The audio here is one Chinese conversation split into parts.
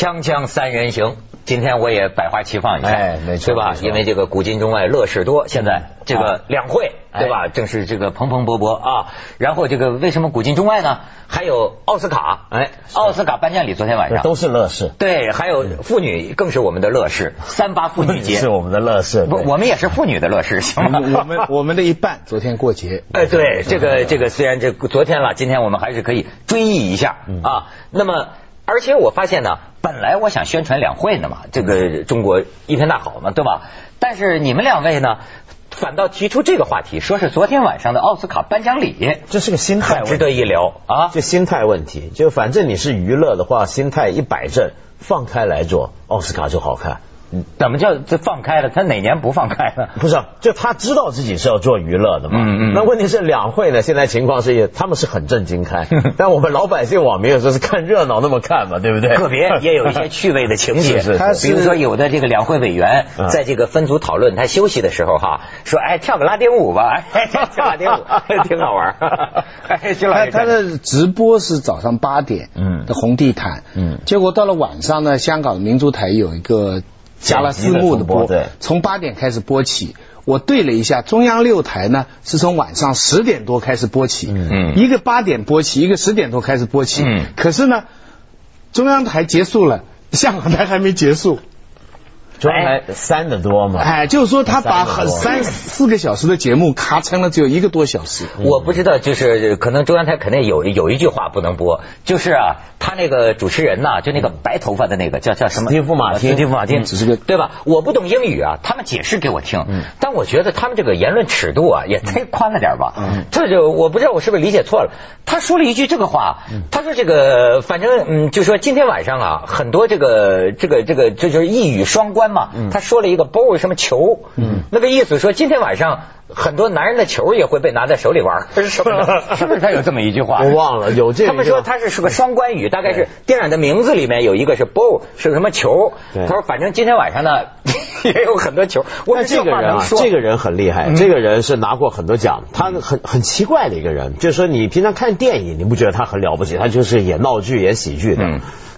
锵锵三人行，今天我也百花齐放一下，哎没错对吧因为这个古今中外乐事多，现在这个两会，哎对吧？正是这个蓬蓬勃勃啊。然后这个为什么古今中外呢？还有奥斯卡，哎奥斯卡颁奖礼昨天晚上都是乐事，对，还有妇女更是我们的乐事，三八妇女节 是我们的乐事。不，我们也是妇女的乐事，行吗？我们我们的一半昨天过节，哎，对，这个这个虽然这昨天了，今天我们还是可以追忆一下啊。那么，而且我发现呢，本来我想宣传两会呢嘛，这个中国一片大好嘛，对吧？但是你们两位呢，反倒提出这个话题，说是昨天晚上的奥斯卡颁奖礼，这是个心态问题，值得一聊啊。这心态问题。就反正你是娱乐的话，心态一摆正，放开来做，奥斯卡就好看。怎么叫这放开了？他哪年不放开了？不是啊，就他知道自己是要做娱乐的嘛。嗯嗯那问题是两会呢，现在情况是，他们是很正经开，但我们老百姓网民有时候是看热闹那么看嘛，对不对？个别也有一些趣味的情节，是是是他是比如说有的这个两会委员嗯在这个分组讨论，他休息的时候哈，说哎跳个拉丁舞吧，哎 跳拉丁舞挺好玩儿。哎，他他的直播是早上八点，嗯的红地毯，嗯结果到了晚上呢，香港的民族台有一个加了字幕的播，从八点开始播起。我对了一下，中央六台呢是从晚上十点多开始播起，嗯。一个八点播起，一个十点多开始播起，嗯。可是呢，中央台结束了，香港台还没结束，中央台三的多嘛。哎，就是说他把很三四个小时的节目咔成了只有一个多小时，我不知道，就是可能中央台肯定有有一句话不能播，就是啊，他那个主持人呐、就那个白头发的那个叫叫什么？史蒂夫马丁史蒂夫马丁，嗯。只是个对吧？我不懂英语啊，他们解释给我听，但我觉得他们这个言论尺度啊也忒宽了点吧。这就我不知道我是不是理解错了。他说了一句这个话，他说这个反正嗯，就说今天晚上啊，很多这个这个这个这就是一语双关嘛。他说了一个 ball 什么球，嗯，那个意思说今天晚上。很多男人的球也会被拿在手里玩，是什么的？是不是他有这么一句话？我忘了有这个他们说他是是个双关语，大概是电影的名字里面有一个是 ball，是个什么球？他说反正今天晚上呢 也有很多球。我但说这个人这个人很厉害，嗯这个人是拿过很多奖，他很很奇怪的一个人，就是说你平常看电影，你不觉得他很了不起，他就是演闹剧、演喜剧的。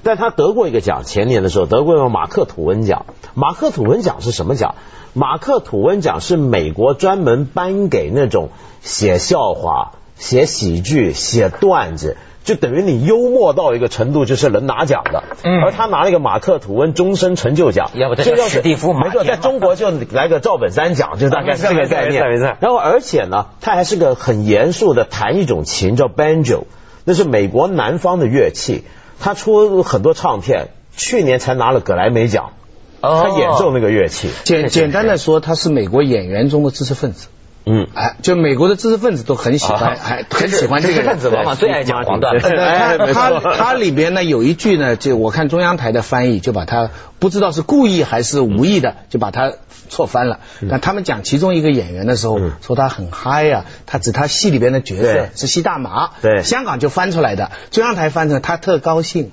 嗯但他得过一个奖，前年的时候得过一个马克吐温奖。马克吐温奖是什么奖？马克吐温奖是美国专门颁给那种写笑话、写喜剧、写段子。就等于你幽默到一个程度，就是能拿奖的。嗯而他拿了一个马克吐温终身成就奖，要不这叫史蒂夫马没错，在中国就来个赵本山奖，就大概是这个概念。没错然后而且呢，他还是个很严肃的弹一种琴叫 banjo，那是美国南方的乐器。他出很多唱片，去年才拿了格莱美奖。哦他演奏那个乐器，简简单的说，他是美国演员中的知识分子。嗯，哎，就美国的知识分子都很喜欢，啊还 很喜欢这个人知识分。子往往最爱讲黄段 他错他他里边呢有一句呢，就我看中央台的翻译，就把他不知道是故意还是无意的，就把他错翻了。但他们讲其中一个演员的时候，嗯说他很嗨呀、他指他戏里边的角色对是吸大麻。对 香港就翻出来的，中央台翻成他特高兴。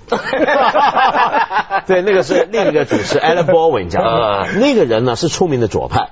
对，那个是另一个主持 Alan Baldwin 讲啊的，那个人呢是出名的左派。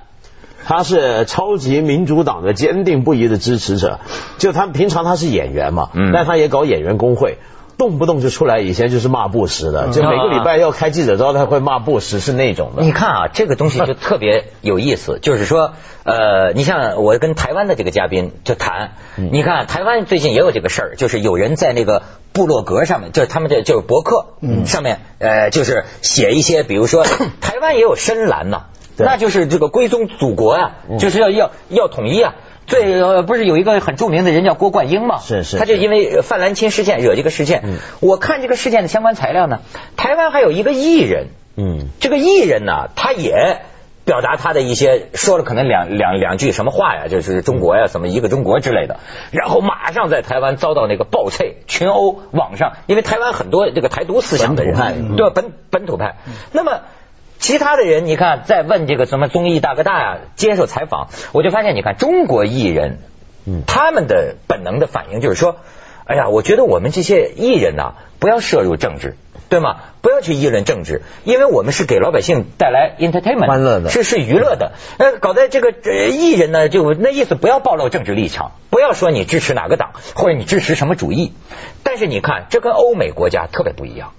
他是超级民主党的坚定不移的支持者，就他平常他是演员嘛，嗯。但他也搞演员工会，动不动就出来，以前就是骂布什的，就每个礼拜要开记者招待会骂布什是那种的。你看啊，这个东西就特别有意思，就是说，呃，你像我跟台湾的这个嘉宾就谈，你看台湾最近也有这个事儿，就是有人在那个部落格上面，就是他们这就是博客上面，呃，就是写一些，比如说 台湾也有深蓝呐，对那就是这个归宗祖国啊、就是要要要统一啊。最呃不是有一个很著名的人叫郭冠英嘛？是是他就因为范兰青事件惹这个事件。我看这个事件的相关材料呢，台湾还有一个艺人，嗯，这个艺人呢，他也表达他的一些说了可能两两两句什么话呀，就是中国呀，什么一个中国之类的，然后马上在台湾遭到那个暴脆群殴，网上因为台湾很多这个台独思想的人，对本本土派，那么。其他的人，你看在问这个什么综艺大哥大呀，接受采访，我就发现，你看中国艺人，嗯他们的本能的反应就是说，哎呀，我觉得我们这些艺人呐、不要涉入政治，对吗？不要去议论政治，因为我们是给老百姓带来 entertainment 欢乐的是是娱乐的。呃，搞得这个呃艺人呢，就那意思不要暴露政治立场，不要说你支持哪个党或者你支持什么主义。但是你看，这跟欧美国家特别不一样。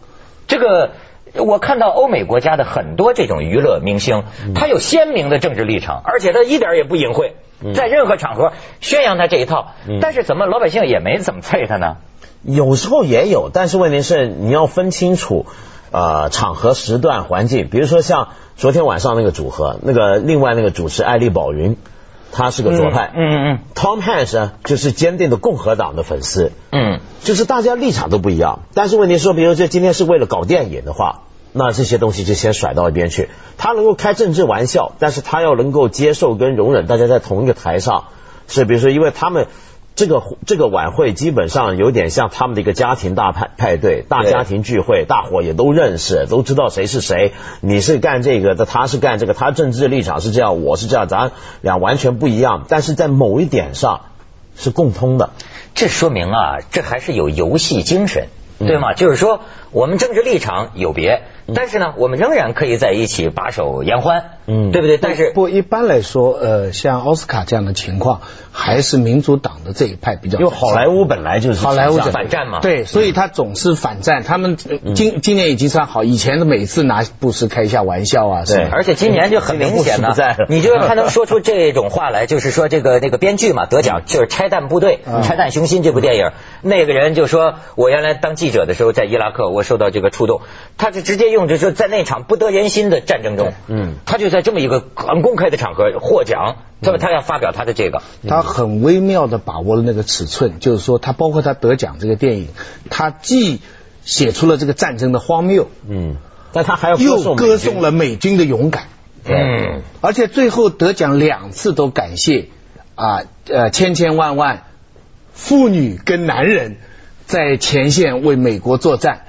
这个我看到欧美国家的很多这种娱乐明星，他有鲜明的政治立场，而且他一点也不隐晦，在任何场合宣扬他这一套。但是怎么老百姓也没怎么配他呢？有时候也有，但是问题是你要分清楚呃场合、时段、环境。比如说像昨天晚上那个组合，那个另外那个主持艾丽宝云，他是个左派，嗯嗯嗯，Tom Hanks 呢就是坚定的共和党的粉丝，嗯，就是大家立场都不一样。但是问题说，比如说今天是为了搞电影的话，那这些东西就先甩到一边去。他能够开政治玩笑，但是他要能够接受跟容忍大家在同一个台上，是比如说因为他们。这个这个晚会基本上有点像他们的一个家庭大派派对、大家庭聚会，大伙也都认识，都知道谁是谁。你是干这个的，他是干这个，他政治立场是这样，我是这样，咱俩完全不一样，但是在某一点上是共通的。这说明啊，这还是有游戏精神，对吗？就是说，我们政治立场有别，但是呢，我们仍然可以在一起把手言欢，嗯。对不对？但是不一般来说，呃，像奥斯卡这样的情况，还是民主党的这一派比较。因为好莱坞本来就是好莱坞反战嘛。对，所以他总是反战。他们呃今今年已经算好，以前的每次拿布什开一下玩笑啊，对而且今年就很明显了，你就他能说出这种话来，就是说这个那个编剧嘛得奖就是《拆弹部队》嗯。拆弹雄心》这部电影，那个人就说，我原来当记者的时候在伊拉克，我受到这个触动，他是直接用就是在那场不得人心的战争中，嗯，他就在这么一个很公开的场合获奖，他他要发表他的这个，他很微妙的把握了那个尺寸，就是说，他包括他得奖这个电影，他既写出了这个战争的荒谬，嗯，但他还要又歌颂了美军的勇敢，嗯，而且最后得奖两次都感谢啊呃千千万万妇女跟男人在前线为美国作战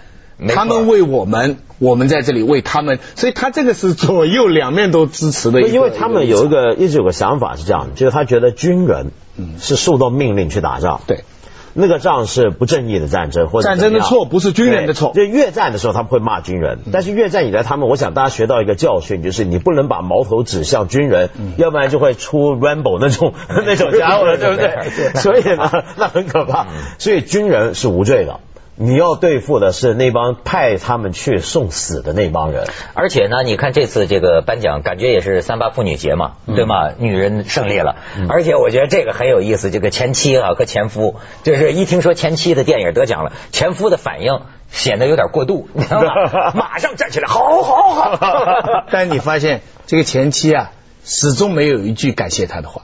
他们为我们，我们在这里为他们，所以他这个是左右两面都支持的因为他们有一个个一直有个想法是这样，就是他觉得军人是受到命令去打仗，对。那个仗是不正义的战争，或者战争的错不是军人的错。就越战的时候，他们会骂军人，但是越战以来，他们我想大家学到一个教训，就是你不能把矛头指向军人，要不然就会出 Rambo 那种 那种家伙了，对不对？所以呢，那很可怕。所以军人是无罪的。你要对付的是那帮派他们去送死的那帮人，而且呢，你看这次这个颁奖，感觉也是三八妇女节嘛，对吗？女人胜利了，而且我觉得这个很有意思，这个前妻啊和前夫，就是一听说前妻的电影得奖了，前夫的反应 显得有点过度，你知道吗？马上站起来，好好好。但是你发现这个前妻啊，始终没有一句感谢他的话。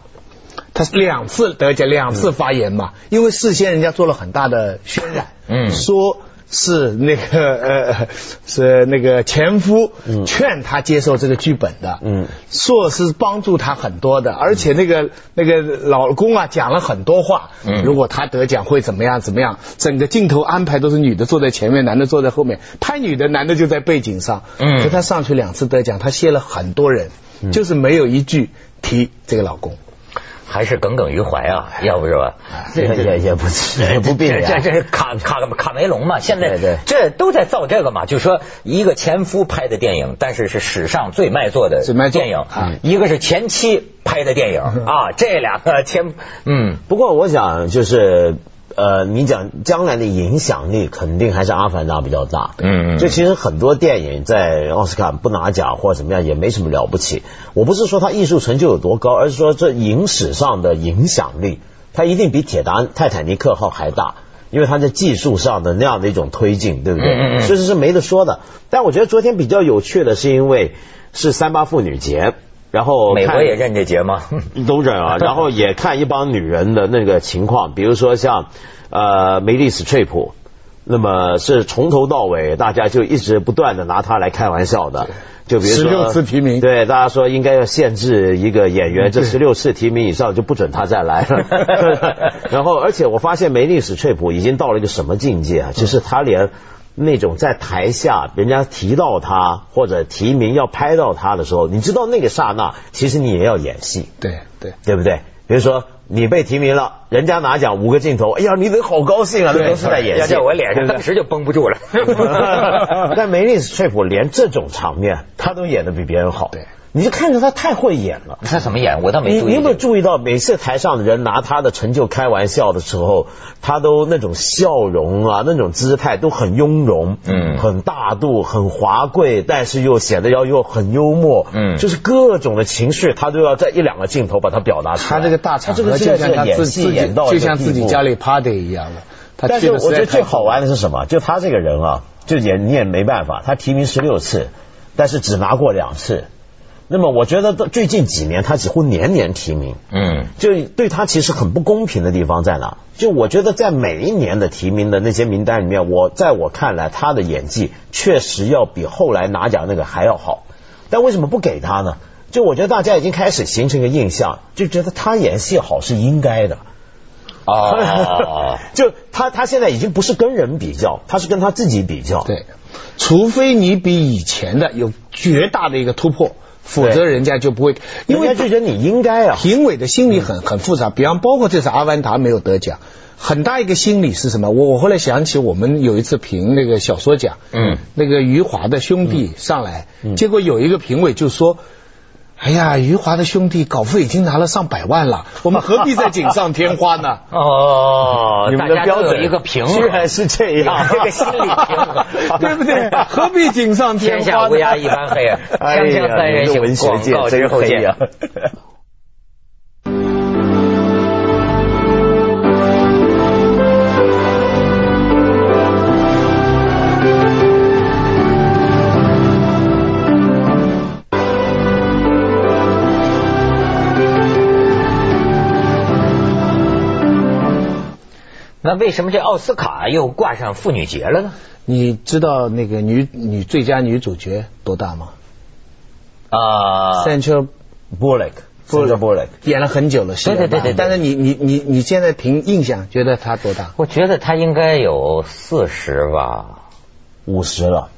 他是两次得奖，两次发言嘛，因为事先人家做了很大的渲染，嗯。说是那个呃是那个前夫劝他接受这个剧本的，嗯。说是帮助他很多的，而且那个那个老公啊讲了很多话，嗯。如果他得奖会怎么样怎么样，整个镜头安排都是女的坐在前面，男的坐在后面，拍女的，男的就在背景上，嗯。可他上去两次得奖，他谢了很多人，就是没有一句提这个老公。还是耿耿于怀啊，要不是吧？也也也不是也不必这然这这是卡卡卡梅隆嘛？现在这都在造这个嘛，就是说一个前夫拍的电影，但是是史上最卖座的最卖座电影啊，一个是前妻拍的电影啊，这两个前嗯。不过我想就是呃，你讲将来的影响力肯定还是《阿凡达》比较大。嗯嗯就其实很多电影在奥斯卡不拿奖或者怎么样也没什么了不起。我不是说它艺术成就有多高，而是说这影史上的影响力，它一定比铁达泰坦尼克号还大。因为它在技术上的那样的一种推进，对不对？嗯嗯嗯所以这是没得说的。但我觉得昨天比较有趣的是，因为是三八妇女节，然后美国也认这节吗？都认啊，然后也看一帮女人的那个情况，比如说像呃梅丽史翠普，那么是从头到尾大家就一直不断的拿她来开玩笑的。就比如说十六次提名对大家说应该要限制一个演员，这十六次提名以上就不准他再来了。然后，而且我发现梅丽史翠普已经到了一个什么境界啊？就是他连那种在台下人家提到他或者提名要拍到他的时候，你知道那个刹那，其实你也要演戏。对对。对不对？比如说你被提名了，人家拿奖五个镜头，哎呀，你得好高兴啊，那都是在演戏。要在我脸上，当时就绷不住了。但梅丽史翠普连这种场面，他都演的比别人好。对，你就看着他太会演了。他怎么演？我倒没注意。你你有没有注意到，每次台上的人拿他的成就开玩笑的时候，他都那种笑容啊，那种姿态都很雍容，嗯，很大度，很华贵，但是又显得要又很幽默，嗯，就是各种的情绪，他都要在一两个镜头把它表达出来。他这个大场合就像他自己演到就像自己家里 party 一样的。但是我觉得最好玩的是什么？就他这个人啊，就也你也没办法，他提名十六次，但是只拿过两次。那么我觉得最近几年他几乎年年提名，嗯，就对他其实很不公平的地方在哪？就我觉得在每一年的提名的那些名单里面，我在我看来他的演技确实要比后来拿奖那个还要好，但为什么不给他呢？就我觉得大家已经开始形成一个印象，就觉得他演戏好是应该的，啊，就他他现在已经不是跟人比较，他是跟他自己比较，对，除非你比以前的有绝大的一个突破。否则人家就不会，因为就觉得你应该啊。评委的心理很很复杂，比方包括这次《阿凡达》没有得奖，很大一个心理是什么？我我后来想起我们有一次评那个小说奖，嗯，那个余华的兄弟上来，结果有一个评委就说。哎呀，余华的兄弟稿费已经拿了上百万了，我们何必再锦上添花呢？哦，你们的标准一个平衡，居然是这样，这个心理平衡，对不对？何必锦上添花？天下乌鸦一般黑，锵锵三人行，广告之后见。那为什么这奥斯卡又挂上妇女节了呢？你知道那个女女最佳女主角多大吗？啊，Central Bullock，Central Bullock 演了很久了，对对对对。但是你你你你现在凭印象觉得她多大？我觉得她应该有四十吧，五十了，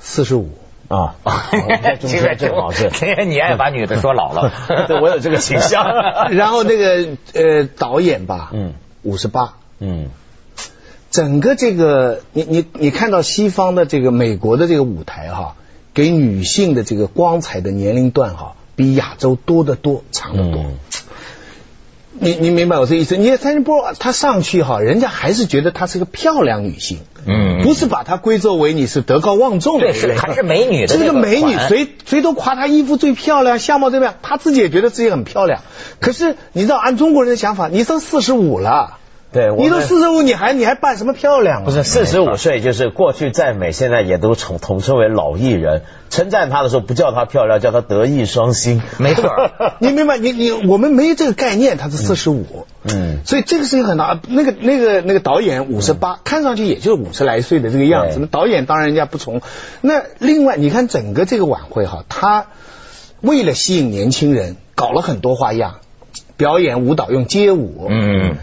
四十五啊。现在正好是，你爱把女的说老了，对我有这个倾向。然后那个呃导演吧，嗯，五十八。嗯，整个这个，你你你看到西方的这个美国的这个舞台哈，给女性的这个光彩的年龄段哈，比亚洲多得多，长得多。你你明白我这意思？你看蔡金波她上去哈，人家还是觉得她是个漂亮女性，嗯，不是把她归作为你是德高望重的，对，是还是美女的。这个美女，谁谁都夸她衣服最漂亮，相貌最漂亮，她自己也觉得自己很漂亮。可是你知道，按中国人的想法，你都四十五了。对，你都四十五，你还你还扮什么漂亮？啊不是四十五岁，就是过去赞美，现在也都统统称为老艺人。称赞她的时候不叫她漂亮，叫她德艺双馨。没错，你明白？你你我们没这个概念，她是四十五。嗯，所以这个事情很大。那个那个那个导演五十八，看上去也就五十来岁的这个样子。那导演当然人家不从。那另外，你看整个这个晚会哈，他为了吸引年轻人，搞了很多花样，表演舞蹈用街舞。嗯。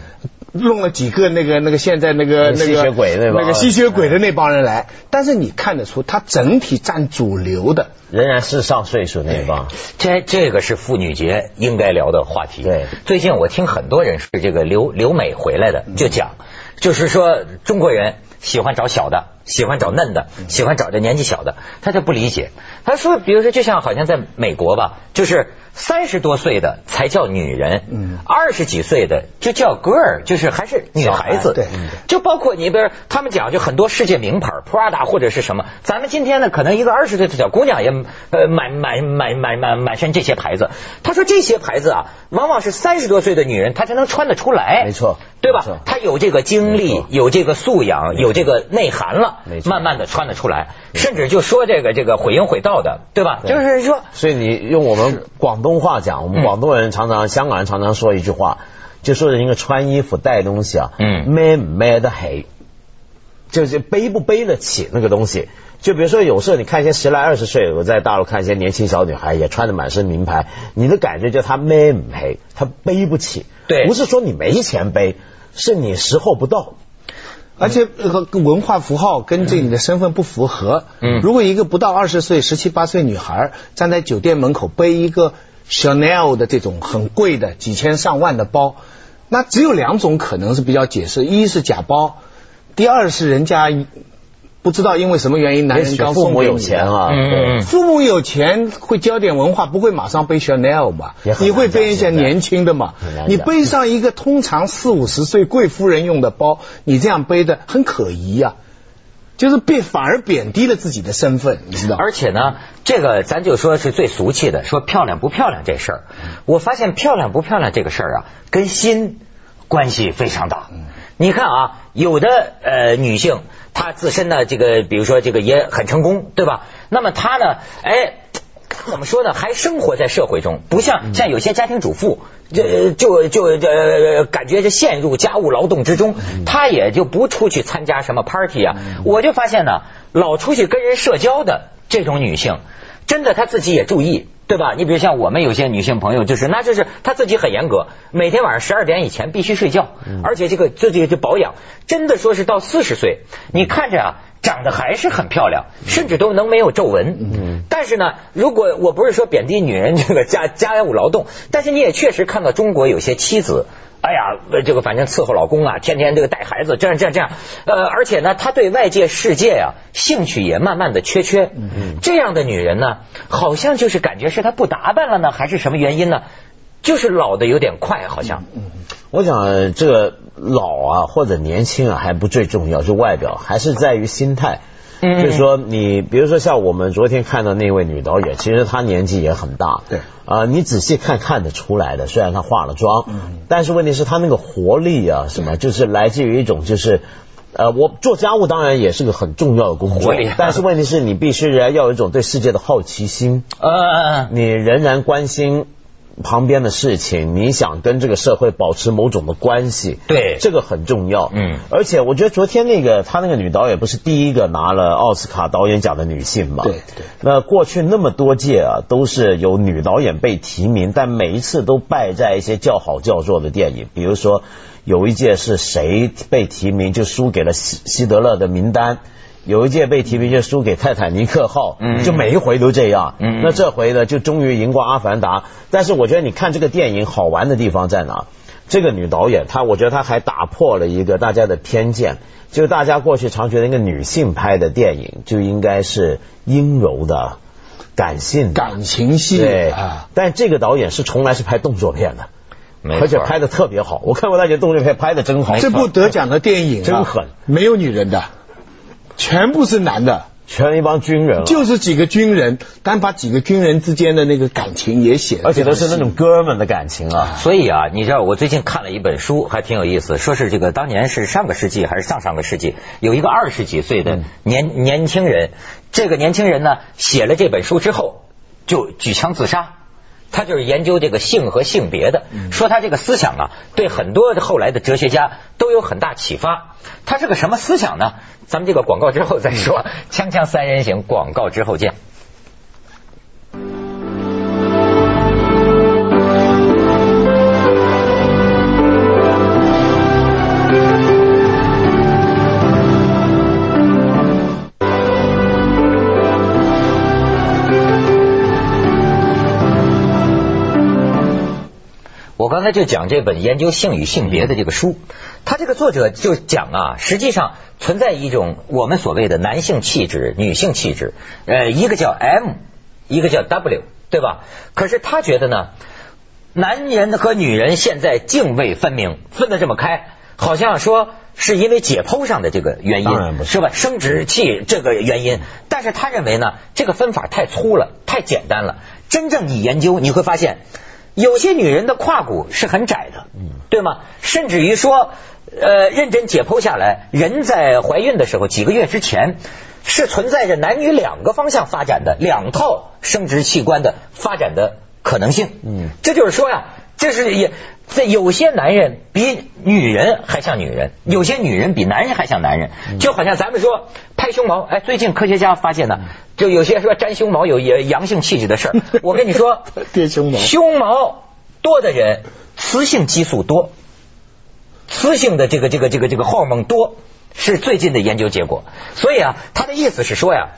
弄了几个那个那个现在那个那个吸血鬼那那个吸血鬼的那帮人来，但是你看得出他整体占主流的仍然是上岁数那帮。这这个是妇女节应该聊的话题。对，最近我听很多人是这个留留美回来的，就讲，就是说中国人喜欢找小的，喜欢找嫩的，喜欢找这年纪小的，他就不理解。他说，比如说，就像好像在美国吧，就是。三十多岁的才叫女人，嗯，二十几岁的就叫 girl，就是还是女孩子，对，就包括你比如他们讲就很多世界名牌，Prada 或者是什么，咱们今天呢可能一个二十岁的小姑娘也呃满满满满满满身这些牌子，他说这些牌子啊，往往是三十多岁的女人她才能穿得出来，没错，对吧？她有这个经历，有这个素养，有这个内涵了，慢慢的穿得出来，甚至就说这个这个毁音毁道的，对吧？就是说，所以你用我们广。广东话讲，我们广东人常常，香港人常常说一句话，就说人一个穿衣服带东西啊，嗯，买不买得起，就是背不背得起那个东西。就比如说，有时候你看一些十来二十岁，我在大陆看一些年轻小女孩，也穿的满身名牌，你的感觉就她买不起，她背不起。对，不是说你没钱背，是你时候不到。而且和文化符号跟这你的身份不符合。嗯，如果一个不到二十岁、十七八岁女孩站在酒店门口背一个 Chanel 的这种很贵的几千上万的包，那只有两种可能是比较解释：一是假包，第二是人家不知道因为什么原因，男人刚父母有钱啊，嗯父母有钱会教点文化，不会马上背 Chanel 嘛你会背一些年轻的嘛你背上一个通常四五十岁贵夫人用的包，你这样背的很可疑呀、就是被反而贬低了自己的身份，你知道？而且呢，这个咱就说是最俗气的，说漂亮不漂亮这事儿。我发现漂亮不漂亮这个事儿啊，跟心关系非常大。你看啊，有的呃女性，她自身呢，这个比如说这个也很成功，对吧？那么她呢，哎。怎么说呢？还生活在社会中，不像像有些家庭主妇，就就就呃感觉就陷入家务劳动之中，她也就不出去参加什么 party 啊。我就发现呢，老出去跟人社交的这种女性，真的她自己也注意，对吧？你比如像我们有些女性朋友，就是那就是她自己很严格，每天晚上十二点以前必须睡觉，而且这个这这这保养，真的说是到四十岁，你看着啊。长得还是很漂亮，甚至都能没有皱纹。嗯，但是呢，如果我不是说贬低女人这个家家务劳动，但是你也确实看到中国有些妻子，哎呀，呃这个反正伺候老公啊，天天这个带孩子，这样这样这样，呃，而且呢，她对外界世界啊兴趣也慢慢的缺缺。嗯，这样的女人呢，好像就是感觉是她不打扮了呢，还是什么原因呢？就是老的有点快，好像。嗯我想这个老啊或者年轻啊还不最重要，就外表还是在于心态。嗯就是说你比如说像我们昨天看到那位女导演，其实她年纪也很大。对啊、你仔细看看得出来的，虽然她化了妆，但是问题是她那个活力啊什么，就是来自于一种就是。呃，我做家务当然也是个很重要的工作但是问题是你必须要有一种对世界的好奇心，呃，你仍然关心旁边的事情，你想跟这个社会保持某种的关系，对这个很重要。嗯而且我觉得昨天那个她那个女导演不是第一个拿了奥斯卡导演奖的女性嘛？对对。那过去那么多届啊，都是有女导演被提名，但每一次都败在一些叫好叫座的电影，比如说有一届是谁被提名就输给了希希德勒的名单。有一届被提名就输给泰坦尼克号，嗯就每一回都这样。嗯那这回呢，就终于赢过阿凡达。但是我觉得你看这个电影好玩的地方在哪？这个女导演她，我觉得她还打破了一个大家的偏见，就是大家过去常觉得一个女性拍的电影就应该是阴柔的、感性的、感情戏对啊，但这个导演是从来是拍动作片的，而且拍的特别好。我看过那些动作片，拍的真好。这部得奖的电影、啊、真狠，没有女人的，全部是男的，全一帮军人啊，就是几个军人，但把几个军人之间的那个感情也写了，而且都是那种哥们的感情啊。所以啊，你知道我最近看了一本书，还挺有意思，说是这个当年是上个世纪还是上上个世纪，有一个二十几岁的年、年轻人，这个年轻人呢写了这本书之后就举枪自杀。他就是研究这个性和性别的，说他这个思想啊，对很多后来的哲学家都有很大启发。他是个什么思想呢？咱们这个广告之后再说。锵锵三人行，广告之后见。刚才就讲这本研究性与性别的这个书，他这个作者就讲啊，实际上存在一种我们所谓的男性气质、女性气质，呃，一个叫 M，一个叫 W，对吧？可是他觉得呢，男人和女人现在泾渭分明，分得这么开，好像说是因为解剖上的这个原因，是吧？生殖器这个原因，但是他认为呢，这个分法太粗了，太简单了。真正你研究，你会发现。有些女人的胯骨是很窄的，对吗？甚至于说，呃，认真解剖下来，人在怀孕的时候几个月之前，是存在着男女两个方向发展的两套生殖器官的发展的可能性。嗯，这就是说呀，这是也这有些男人比女人还像女人，有些女人比男人还像男人，就好像咱们说拍胸毛，哎，最近科学家发现呢，就有些说粘胸毛有也阳性气质的事儿。我跟你说，贴胸毛胸毛多的人，雌性激素多，雌性的这个这个这个这个荷尔蒙多，是最近的研究结果。所以啊，他的意思是说呀，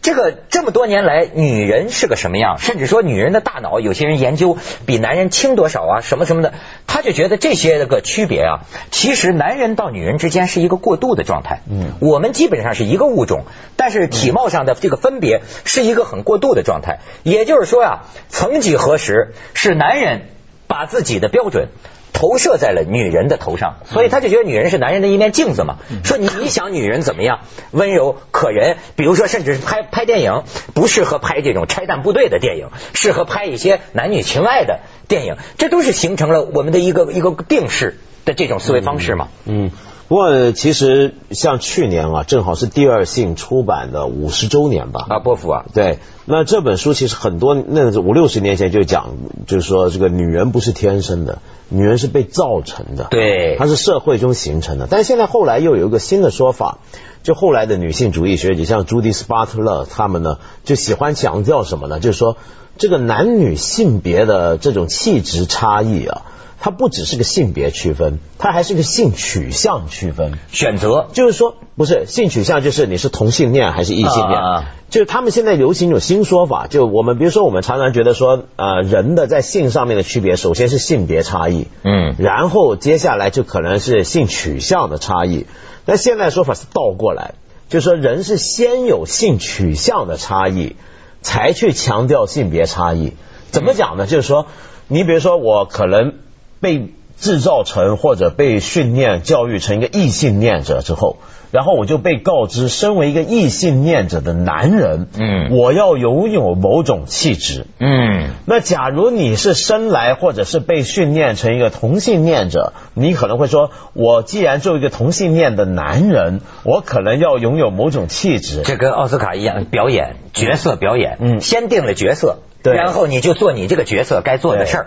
这个这么多年来，女人是个什么样？甚至说女人的大脑，有些人研究比男人轻多少啊，什么什么的，他就觉得这些个区别啊，其实男人到女人之间是一个过渡的状态。嗯，我们基本上是一个物种，但是体貌上的这个分别是一个很过渡的状态。也就是说呀，曾几何时是男人把自己的标准。投射在了女人的头上，所以他就觉得女人是男人的一面镜子嘛。说你你想女人怎么样，温柔可人，比如说甚至是拍拍电影，不适合拍这种拆弹部队的电影，适合拍一些男女情爱的电影，这都是形成了我们的一个一个定式的这种思维方式嘛。嗯。不过，其实像去年啊，正好是第二性出版的五十周年吧。啊，波伏啊，对。那这本书其实很多，那五六十年前就讲，就是说这个女人不是天生的，女人是被造成的。对。它是社会中形成的。但是现在后来又有一个新的说法，就后来的女性主义学者，像朱迪斯巴特勒他们呢，就喜欢强调什么呢？就是说这个男女性别的这种气质差异啊。它不只是个性别区分，它还是个性取向区分。选择就是说，不是性取向，就是你是同性恋还是异性恋。啊就是他们现在流行一种新说法，就我们比如说，我们常常觉得说，呃，人的在性上面的区别，首先是性别差异，嗯，然后接下来就可能是性取向的差异。那现在说法是倒过来，就是说人是先有性取向的差异，才去强调性别差异。怎么讲呢？就是说，你比如说我可能。被制造成或者被训练教育成一个异性恋者之后，然后我就被告知，身为一个异性恋者的男人，嗯，我要拥有某种气质，嗯，那假如你是生来或者是被训练成一个同性恋者，你可能会说，我既然作为一个同性恋的男人，我可能要拥有某种气质。这跟奥斯卡一样，表演角色表演，嗯，先定了角色，对，然后你就做你这个角色该做的事儿。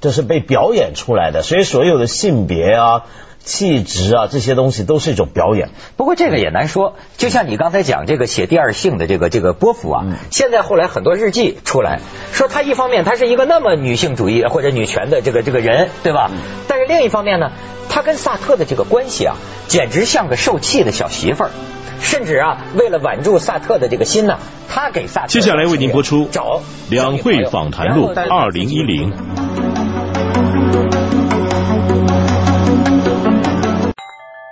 这是被表演出来的，所以所有的性别啊、气质啊这些东西都是一种表演。不过这个也难说，就像你刚才讲这个写第二性的这个这个波伏啊，现在后来很多日记出来说，他一方面他是一个那么女性主义或者女权的这个这个人，对吧？但是另一方面呢，他跟萨特的这个关系啊，简直像个受气的小媳妇儿。甚至啊，为了挽住萨特的这个心呢，他给萨特。接下来为您播出《找两会访谈录》二零一零。